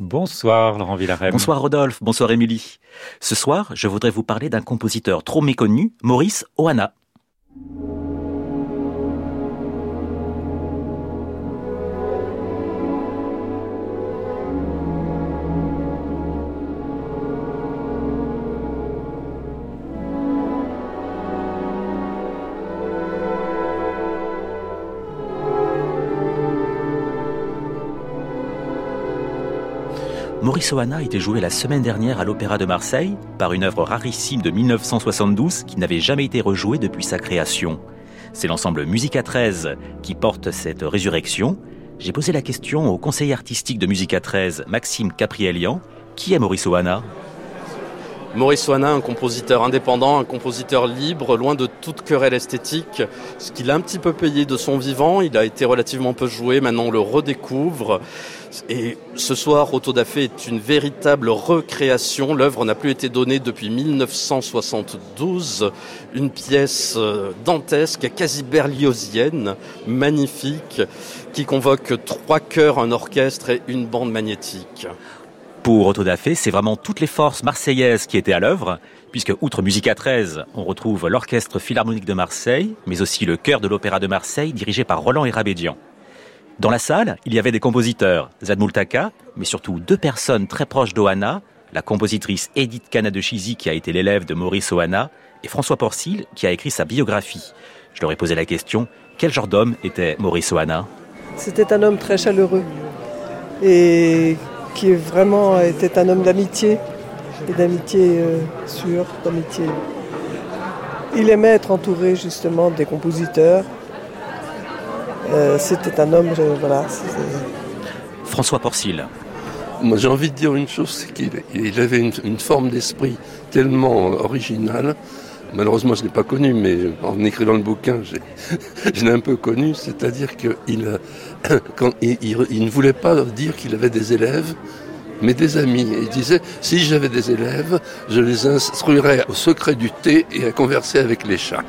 Bonsoir Laurent Villarem. Bonsoir Rodolphe, bonsoir Émilie. Ce soir, je voudrais vous parler d'un compositeur trop méconnu, Maurice Ohana. Maurice Ohana a été joué la semaine dernière à l'Opéra de Marseille par une œuvre rarissime de 1972 qui n'avait jamais été rejouée depuis sa création. C'est l'ensemble Musica 13 qui porte cette résurrection. J'ai posé la question au conseiller artistique de Musica 13, Maxime Caprielian. Qui est Maurice Ohana Maurice Oana, un compositeur indépendant, un compositeur libre, loin de toute querelle esthétique. Ce qu'il a un petit peu payé de son vivant, il a été relativement peu joué, maintenant on le redécouvre. Et ce soir, Autodafé est une véritable recréation. L'œuvre n'a plus été donnée depuis 1972. Une pièce euh, dantesque, quasi berliosienne, magnifique, qui convoque trois chœurs, un orchestre et une bande magnétique. Pour Autodafé, c'est vraiment toutes les forces marseillaises qui étaient à l'œuvre, puisque outre Musica 13, on retrouve l'Orchestre Philharmonique de Marseille, mais aussi le chœur de l'Opéra de Marseille dirigé par Roland Hérabédian. Dans la salle, il y avait des compositeurs, Zad Multaka, mais surtout deux personnes très proches d'Ohana, la compositrice Edith Cana de qui a été l'élève de Maurice Ohana, et François Porcil qui a écrit sa biographie. Je leur ai posé la question, quel genre d'homme était Maurice Ohana? C'était un homme très chaleureux et qui vraiment était un homme d'amitié, et d'amitié euh, sûre, d'amitié. Il aimait être entouré justement des compositeurs. Euh, C'était un homme, voilà. François Porcil. Moi, j'ai envie de dire une chose, c'est qu'il il avait une, une forme d'esprit tellement originale. Malheureusement, je ne l'ai pas connu, mais en écrivant le bouquin, j'ai- je l'ai un peu connu. C'est-à-dire qu'il quand il, il- il ne voulait pas dire qu'il avait des élèves, mais des amis. Et il disait, si j'avais des élèves, je les instruirais au secret du thé et à converser avec les chats.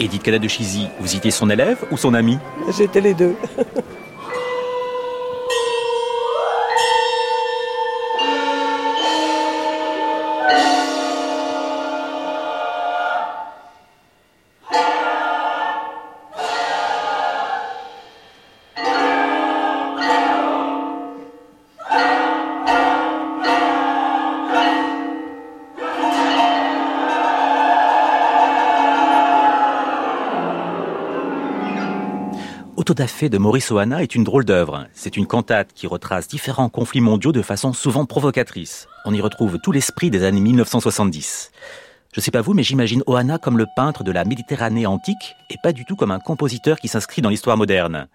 Edith Cana de Chizy, vous étiez son élève ou son ami? J'étais les deux. Autodafé de Maurice Ohana est une drôle d'œuvre. C'est une cantate qui retrace différents conflits mondiaux de façon souvent provocatrice. On y retrouve tout l'esprit des années 1970. Je sais pas vous, mais j'imagine Ohana comme le peintre de la Méditerranée antique et pas du tout comme un compositeur qui s'inscrit dans l'histoire moderne.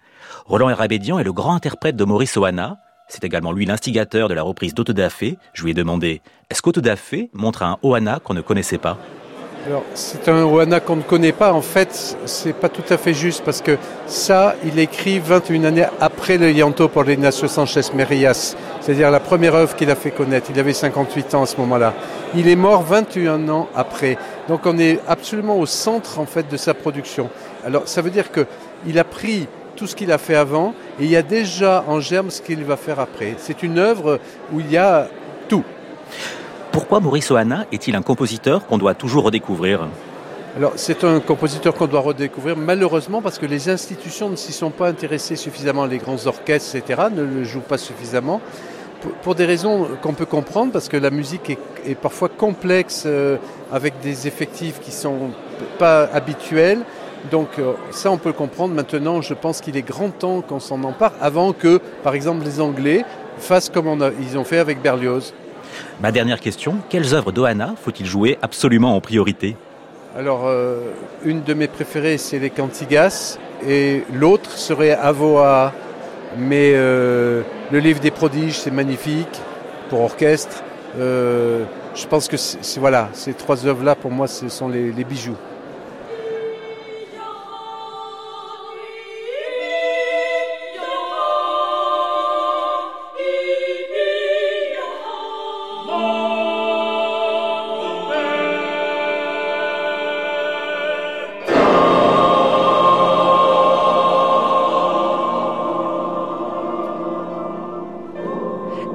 Roland Hérabédian est le grand interprète de Maurice Ohana. C'est également lui l'instigateur de la reprise d'Autodafé. Je lui ai demandé, est-ce qu'Autodafé montre un Ohana qu'on ne connaissait pas? C'est un Oana qu'on ne connaît pas. En fait, c'est pas tout à fait juste parce que ça, il écrit 21 années après le Llanto pour Ignacio Sanchez Merillas, c'est-à-dire la première œuvre qu'il a fait connaître. Il avait 58 ans à ce moment-là. Il est mort 21 ans après. Donc, on est absolument au centre, en fait, de sa production. Alors, ça veut dire que il a pris tout ce qu'il a fait avant et il y a déjà en germe ce qu'il va faire après. C'est une œuvre où il y a. Pourquoi Maurice Ohana est-il un compositeur qu'on doit toujours redécouvrir Alors, c'est un compositeur qu'on doit redécouvrir, malheureusement, parce que les institutions ne s'y sont pas intéressées suffisamment. Les grands orchestres, etc., ne le jouent pas suffisamment. Pour, des raisons qu'on peut comprendre, parce que la musique est, parfois complexe, euh, avec des effectifs qui sont pas habituels. Donc, euh, ça, on peut le comprendre. Maintenant, je pense qu'il est grand temps qu'on s'en empare, avant que, par exemple, les Anglais fassent comme ils ont fait avec Berlioz. Ma dernière question, quelles œuvres d'Ohana faut-il jouer absolument en priorité? Alors, euh, une de mes préférées, c'est les Cantigas, et l'autre serait Avoa. Mais euh, le livre des prodiges, c'est magnifique pour orchestre. Euh, je pense que voilà, ces trois œuvres-là, pour moi, ce sont les bijoux.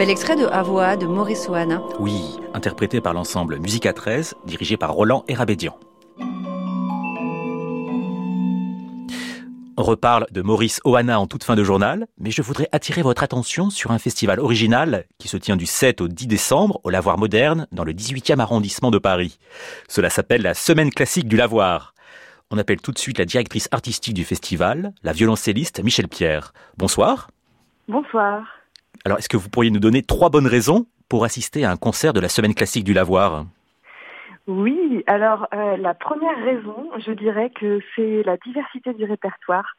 Bel extrait de Avoa de Maurice Oana. Oui, interprété par l'ensemble Musica 13, dirigé par Roland Erabédian. On reparle de Maurice Oana en toute fin de journal, mais je voudrais attirer votre attention sur un festival original qui se tient du 7 au 10 décembre au Lavoir Moderne dans le 18e arrondissement de Paris. Cela s'appelle la Semaine classique du Lavoir. On appelle tout de suite la directrice artistique du festival, la violoncelliste Michel Pierre. Bonsoir. Bonsoir. Alors, est-ce que vous pourriez nous donner trois bonnes raisons pour assister à un concert de la Semaine classique du Lavoir? Oui, alors euh, la première raison, je dirais que c'est la diversité du répertoire.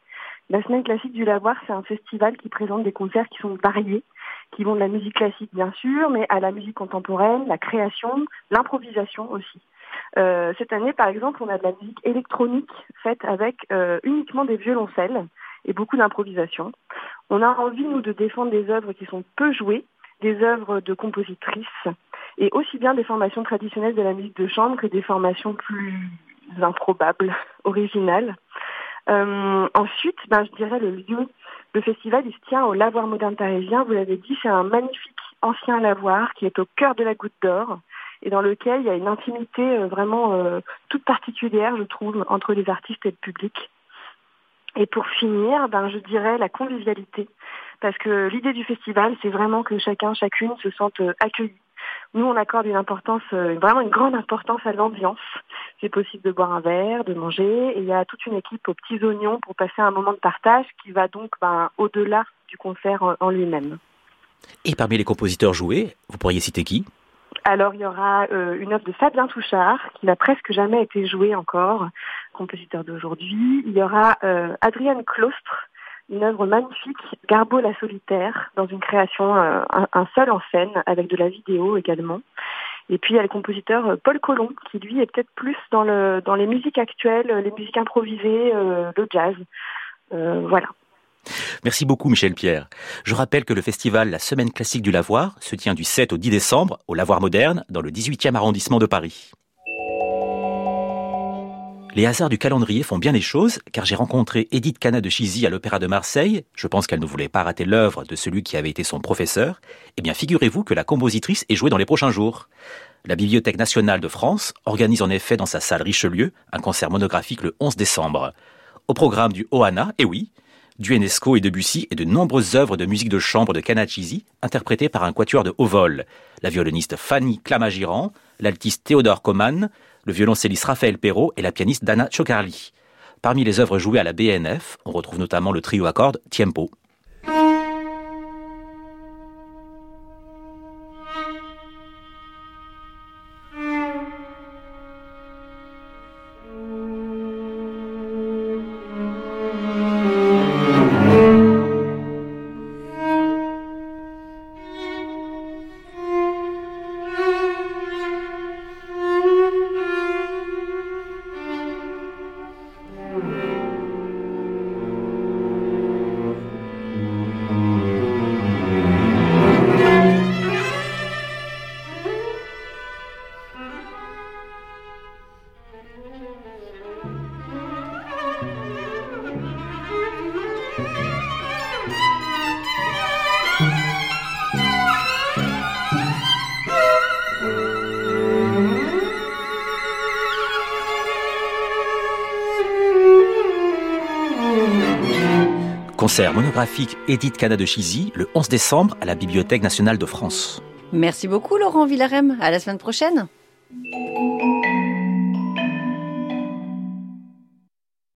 La Semaine classique du Lavoir, c'est un festival qui présente des concerts qui sont variés, qui vont de la musique classique bien sûr, mais à la musique contemporaine, la création, l'improvisation aussi. Euh, cette année, par exemple, on a de la musique électronique faite avec euh, uniquement des violoncelles et beaucoup d'improvisation. On a envie, nous, de défendre des œuvres qui sont peu jouées, des œuvres de compositrices et aussi bien des formations traditionnelles de la musique de chambre que des formations plus improbables, originales. Euh, ensuite, ben, je dirais le lieu. Le festival, il se tient au Lavoir moderne parisien. Vous l'avez dit, c'est un magnifique ancien lavoir qui est au cœur de la Goutte d'Or et dans lequel il y a une intimité euh, vraiment euh, toute particulière, je trouve, entre les artistes et le public. Et pour finir, ben, je dirais la convivialité, parce que l'idée du festival, c'est vraiment que chacun, chacune se sente accueilli nous, on accorde une importance, euh, vraiment une grande importance à l'ambiance. C'est possible de boire un verre, de manger, et il y a toute une équipe aux petits oignons pour passer un moment de partage qui va donc ben, au-delà du concert en, lui-même. Et parmi les compositeurs joués, vous pourriez citer qui? Alors il y aura euh, une œuvre de Fabien Touchard qui n'a presque jamais été jouée encore, compositeur d'aujourd'hui. Il y aura euh, Adrienne Claustre une œuvre magnifique, Garbo la solitaire, dans une création euh, un, seul en scène, avec de la vidéo également. Et puis il y a le compositeur euh, Paul Colomb, qui lui est peut-être plus dans, le, dans les musiques actuelles, les musiques improvisées, euh, le jazz. voilà. Merci beaucoup Michel Pierre. Je rappelle que le festival La Semaine classique du Lavoir se tient du 7 au 10 décembre au Lavoir Moderne dans le 18e arrondissement de Paris. Les hasards du calendrier font bien les choses, car j'ai rencontré Edith Cana de Chizy à l'Opéra de Marseille. Je pense qu'elle ne voulait pas rater l'œuvre de celui qui avait été son professeur. Eh bien, figurez-vous que la compositrice est jouée dans les prochains jours. La Bibliothèque nationale de France organise en effet dans sa salle Richelieu un concert monographique le 11 décembre. Au programme du Ohana, et eh oui, du Enesco et Debussy et de nombreuses œuvres de musique de chambre de Chizy, interprétées par un quatuor de haut vol. La violoniste Fanny Clamagiran, l'altiste Théodore Coman, le violoncelliste Raphaël Perrault et la pianiste Dana Chocarli. Parmi les œuvres jouées à la BNF, on retrouve notamment le trio à cordes Tiempo. Concert monographique Edith Cana de Chizy le 11 décembre à la Bibliothèque nationale de France. Merci beaucoup Laurent Villarem. À la semaine prochaine.